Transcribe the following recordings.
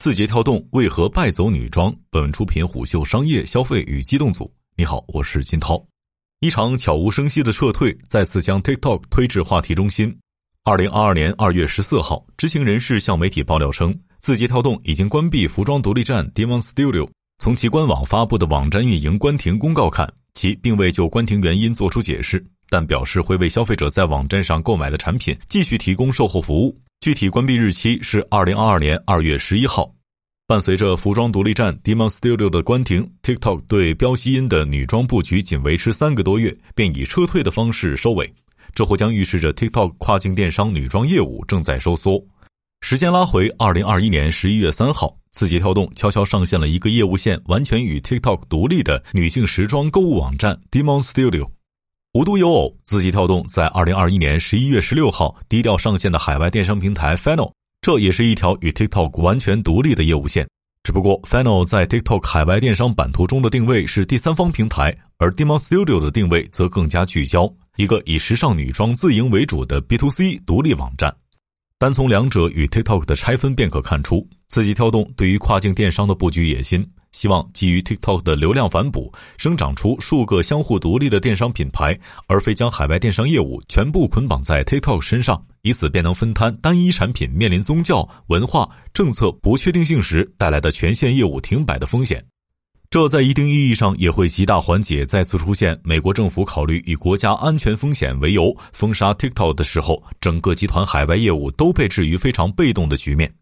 字节跳动为何败走女装？本文出品虎嗅商业消费与机动组。你好，我是金涛。一场悄无声息的撤退再次将 TikTok 推至话题中心。二零二二年二月十四号，知情人士向媒体爆料称，字节跳动已经关闭服装独立站 Demon Studio。从其官网发布的网站运营关停公告看，其并未就关停原因作出解释，但表示会为消费者在网站上购买的产品继续提供售后服务。具体关闭日期是二零二二年二月十一号。伴随着服装独立站 Demon Studio 的关停，TikTok 对标希音的女装布局仅维持三个多月，便以撤退的方式收尾。这或将预示着 TikTok 跨境电商女装业务正在收缩。时间拉回二零二一年十一月三号，字节跳动悄悄上线了一个业务线完全与 TikTok 独立的女性时装购物网站 Demon Studio。无独有偶，字节跳动在二零二一年十一月十六号低调上线的海外电商平台 Final，这也是一条与 TikTok 完全独立的业务线。只不过 Final 在 TikTok 海外电商版图中的定位是第三方平台，而 Demon Studio 的定位则更加聚焦，一个以时尚女装自营为主的 B to C 独立网站。单从两者与 TikTok 的拆分便可看出，字节跳动对于跨境电商的布局野心。希望基于 TikTok 的流量反哺，生长出数个相互独立的电商品牌，而非将海外电商业务全部捆绑在 TikTok 身上，以此便能分摊单一产品面临宗教、文化、政策不确定性时带来的全线业务停摆的风险。这在一定意义上也会极大缓解再次出现美国政府考虑以国家安全风险为由封杀 TikTok 的时候，整个集团海外业务都被置于非常被动的局面。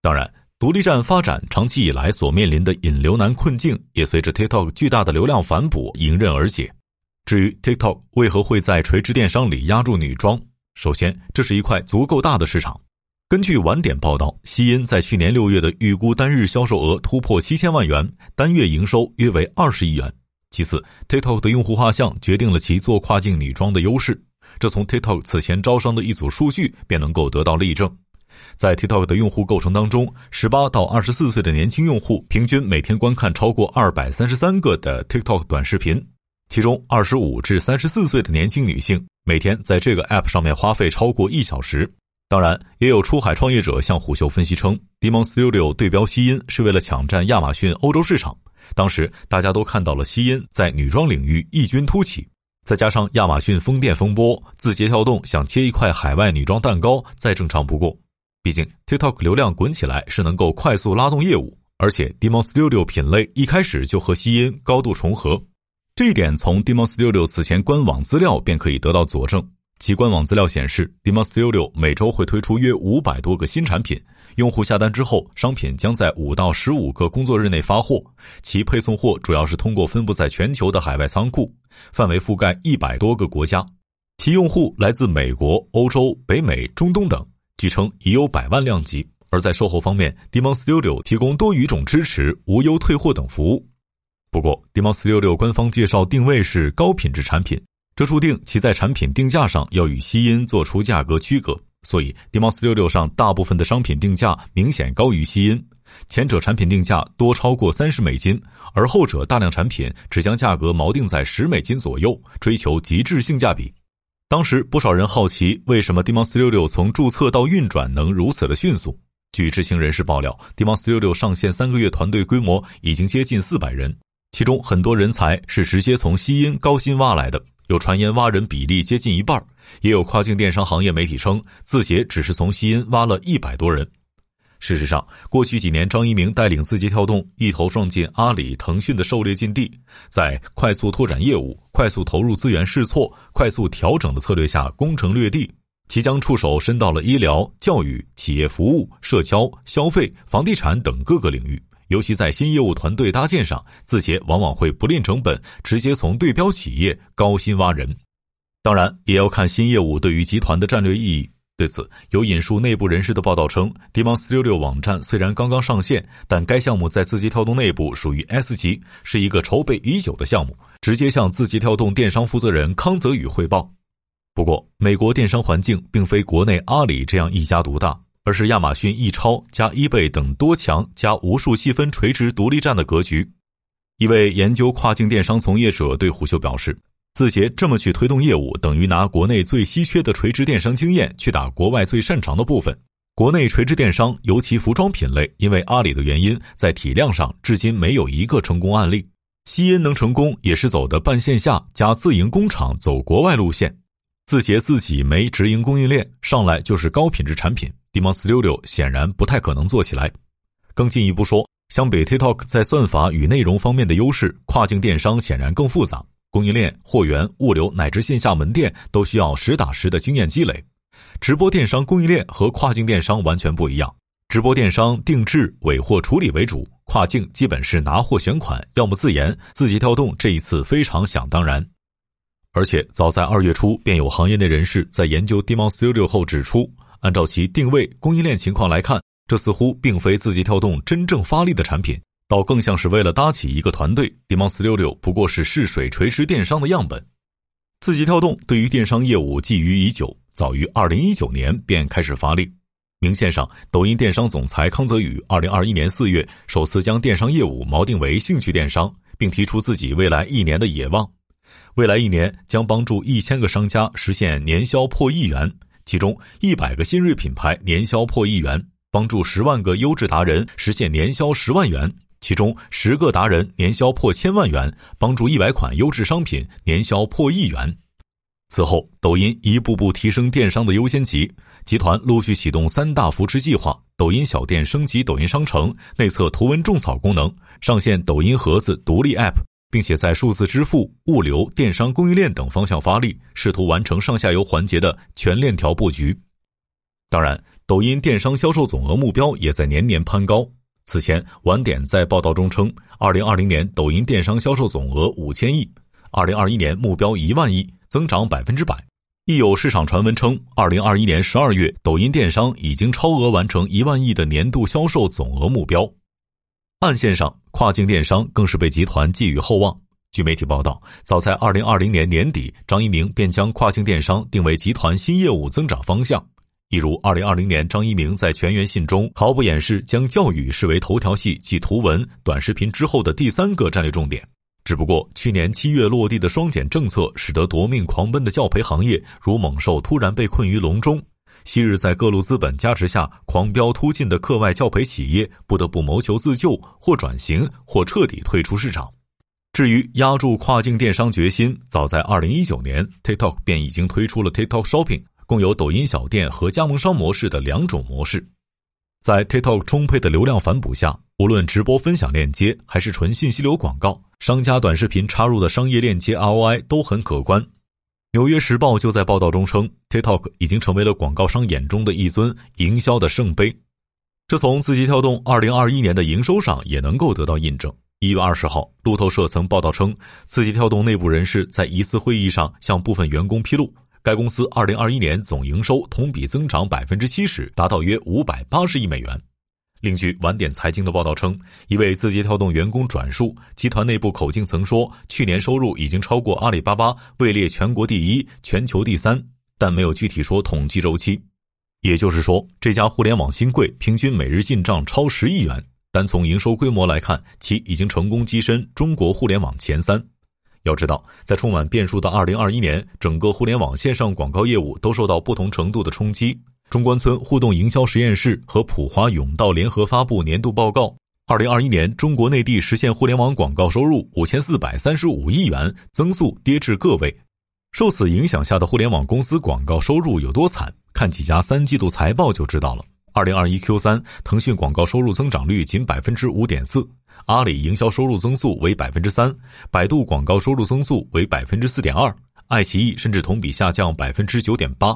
当然。独立站发展长期以来所面临的引流难困境，也随着 TikTok 巨大的流量反哺迎刃而解。至于 TikTok 为何会在垂直电商里压住女装，首先，这是一块足够大的市场。根据晚点报道，西音在去年六月的预估单日销售额突破七千万元，单月营收约为二十亿元。其次，TikTok 的用户画像决定了其做跨境女装的优势，这从 TikTok 此前招商的一组数据便能够得到例证。在 TikTok 的用户构成当中，十八到二十四岁的年轻用户平均每天观看超过二百三十三个的 TikTok 短视频，其中二十五至三十四岁的年轻女性每天在这个 App 上面花费超过一小时。当然，也有出海创业者向虎嗅分析称，Demon Studio 对标西音是为了抢占亚马逊欧洲市场。当时大家都看到了西音在女装领域异军突起，再加上亚马逊封店风波，字节跳动想切一块海外女装蛋糕再正常不过。毕竟，TikTok 流量滚起来是能够快速拉动业务，而且 Demon Studio 品类一开始就和吸音高度重合，这一点从 Demon Studio 此前官网资料便可以得到佐证。其官网资料显示，Demon Studio 每周会推出约五百多个新产品，用户下单之后，商品将在五到十五个工作日内发货。其配送货主要是通过分布在全球的海外仓库，范围覆盖一百多个国家，其用户来自美国、欧洲、北美、中东等。据称已有百万量级，而在售后方面，Demon Studio 提供多语种支持、无忧退货等服务。不过，Demon Studio 官方介绍定位是高品质产品，这注定其在产品定价上要与西音做出价格区隔。所以，Demon Studio 上大部分的商品定价明显高于西音，前者产品定价多超过三十美金，而后者大量产品只将价格锚定在十美金左右，追求极致性价比。当时不少人好奇，为什么 Demon Studio 从注册到运转能如此的迅速？据知情人士爆料，Demon Studio 上线三个月，团队规模已经接近四百人，其中很多人才是直接从西音高薪挖来的，有传言挖人比例接近一半，也有跨境电商行业媒体称，字节只是从西音挖了一百多人。事实上，过去几年，张一鸣带领字节跳动一头撞进阿里、腾讯的狩猎禁地，在快速拓展业务、快速投入资源试错、快速调整的策略下攻城略地，其将触手伸到了医疗、教育、企业服务、社交、消费、房地产等各个领域。尤其在新业务团队搭建上，字节往往会不吝成本，直接从对标企业高薪挖人。当然，也要看新业务对于集团的战略意义。对此，有引述内部人士的报道称，Demon Studio 网站虽然刚刚上线，但该项目在字节跳动内部属于 S 级，是一个筹备已久的项目，直接向字节跳动电商负责人康泽宇汇报。不过，美国电商环境并非国内阿里这样一家独大，而是亚马逊、易超加 eBay 等多强加无数细分垂直独立站的格局。一位研究跨境电商从业者对虎嗅表示。字节这么去推动业务，等于拿国内最稀缺的垂直电商经验去打国外最擅长的部分。国内垂直电商，尤其服装品类，因为阿里的原因，在体量上至今没有一个成功案例。西恩能成功，也是走的半线下加自营工厂，走国外路线，字节自己没直营供应链，上来就是高品质产品。Demon Studio 显然不太可能做起来。更进一步说，相比 TikTok 在算法与内容方面的优势，跨境电商显然更复杂，供应链、货源、物流乃至线下门店都需要实打实的经验积累。直播电商供应链和跨境电商完全不一样。直播电商定制、尾货处理为主，跨境基本是拿货选款，要么自研。字节跳动这一次非常想当然，而且早在二月初便有行业内人士在研究 Demon Studio 后指出，按照其定位、供应链情况来看，这似乎并非字节跳动真正发力的产品，倒更像是为了搭起一个团队。Demon Studio 不过是试水垂直电商的样本。字节跳动对于电商业务觊觎已久，早于二零一九年便开始发力。明线上，抖音电商总裁康泽宇二零二一年四月首次将电商业务锚定为兴趣电商，并提出自己未来一年的野望：未来一年将帮助一千个商家实现年销破亿元，其中一百个新锐品牌年销破亿元；帮助十万个优质达人实现年销十万元，其中十个达人年销破千万元；帮助一百款优质商品年销破亿元。此后，抖音一步步提升电商的优先级。集团陆续启动三大扶持计划：抖音小店升级抖音商城，内测图文种草功能，上线抖音盒子独立 App，并且在数字支付、物流、电商供应链等方向发力，试图完成上下游环节的全链条布局。当然，抖音电商销售总额目标也在年年攀高。此前，晚点在报道中称，二零二零年抖音电商销售总额五千亿，二零二一年目标一万亿，增长百分之百。亦有市场传闻称，二零二一年十二月，抖音电商已经超额完成一万亿的年度销售总额目标。暗线上，跨境电商更是被集团寄予厚望。据媒体报道，早在二零二零年年底，张一鸣便将跨境电商定为集团新业务增长方向。一如二零二零年，张一鸣在全员信中毫不掩饰将教育视为头条系继图文、短视频之后的第三个战略重点。只不过，去年七月落地的双减政策，使得夺命狂奔的教培行业如猛兽突然被困于笼中。昔日在各路资本加持下狂飙突进的课外教培企业，不得不谋求自救，或转型，或彻底退出市场。至于压住跨境电商决心，早在二零一九年，TikTok 便已经推出了 TikTok Shopping，共有抖音小店和加盟商模式的两种模式。在 TikTok 充沛的流量反哺下，无论直播分享链接还是纯信息流广告。商家短视频插入的商业链接 ROI 都很可观。纽约时报就在报道中称，TikTok 已经成为了广告商眼中的一尊营销的圣杯。这从字节跳动2021年的营收上也能够得到印证。一月二十号，路透社曾报道称，字节跳动内部人士在一次会议上向部分员工披露，该公司2021年总营收同比增长百分之七十，达到约五百八十亿美元。另据晚点财经的报道称，一位字节跳动员工转述，集团内部口径曾说，去年收入已经超过阿里巴巴，位列全国第一、全球第三，但没有具体说统计周期。也就是说，这家互联网新贵平均每日进账超十亿元，单从营收规模来看，其已经成功跻身中国互联网前三。要知道，在充满变数的二零二一年，整个互联网线上广告业务都受到不同程度的冲击。中关村互动营销实验室和普华永道联合发布年度报告，二零二一年中国内地实现互联网广告收入五千四百三十五亿元，增速跌至个位。受此影响下的互联网公司广告收入有多惨？看几家三季度财报就知道了。二零二一 Q 三，腾讯广告收入增长率仅百分之五点四，阿里营销收入增速为百分之三，百度广告收入增速为百分之四点二，爱奇艺甚至同比下降百分之九点八。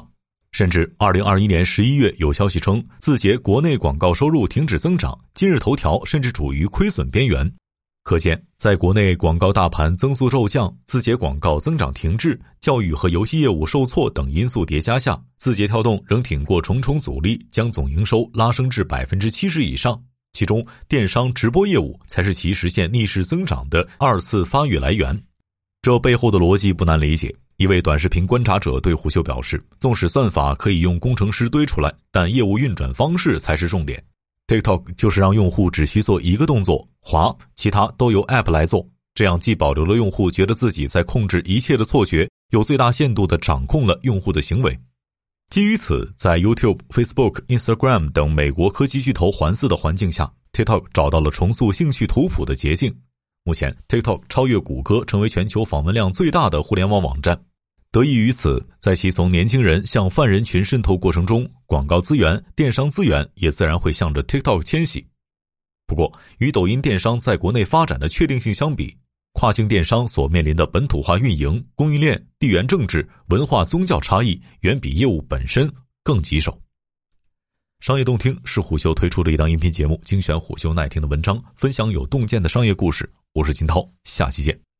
甚至，二零二一年十一月有消息称，字节国内广告收入停止增长，今日头条甚至处于亏损边缘。可见，在国内广告大盘增速骤降、字节广告增长停滞、教育和游戏业务受挫等因素叠加下，字节跳动仍挺过重重阻力，将总营收拉升至百分之七十以上。其中，电商直播业务才是其实现逆势增长的二次发育来源。这背后的逻辑不难理解。一位短视频观察者对虎嗅表示：“纵使算法可以用工程师堆出来，但业务运转方式才是重点。TikTok 就是让用户只需做一个动作滑，其他都由 App 来做，这样既保留了用户觉得自己在控制一切的错觉，又最大限度地掌控了用户的行为。基于此，在 YouTube、Facebook、Instagram 等美国科技巨头环伺的环境下，TikTok 找到了重塑兴趣图谱的捷径。目前，TikTok 超越谷歌，成为全球访问量最大的互联网网站。得益于此，在其从年轻人向泛人群渗透过程中，广告资源、电商资源也自然会向着 TikTok 迁徙。不过，与抖音电商在国内发展的确定性相比，跨境电商所面临的本土化运营、供应链、地缘政治、文化、宗教差异，远比业务本身更棘手。商业洞听是虎嗅推出的一档音频节目，精选虎嗅耐听的文章，分享有洞见的商业故事。我是金涛，下期见。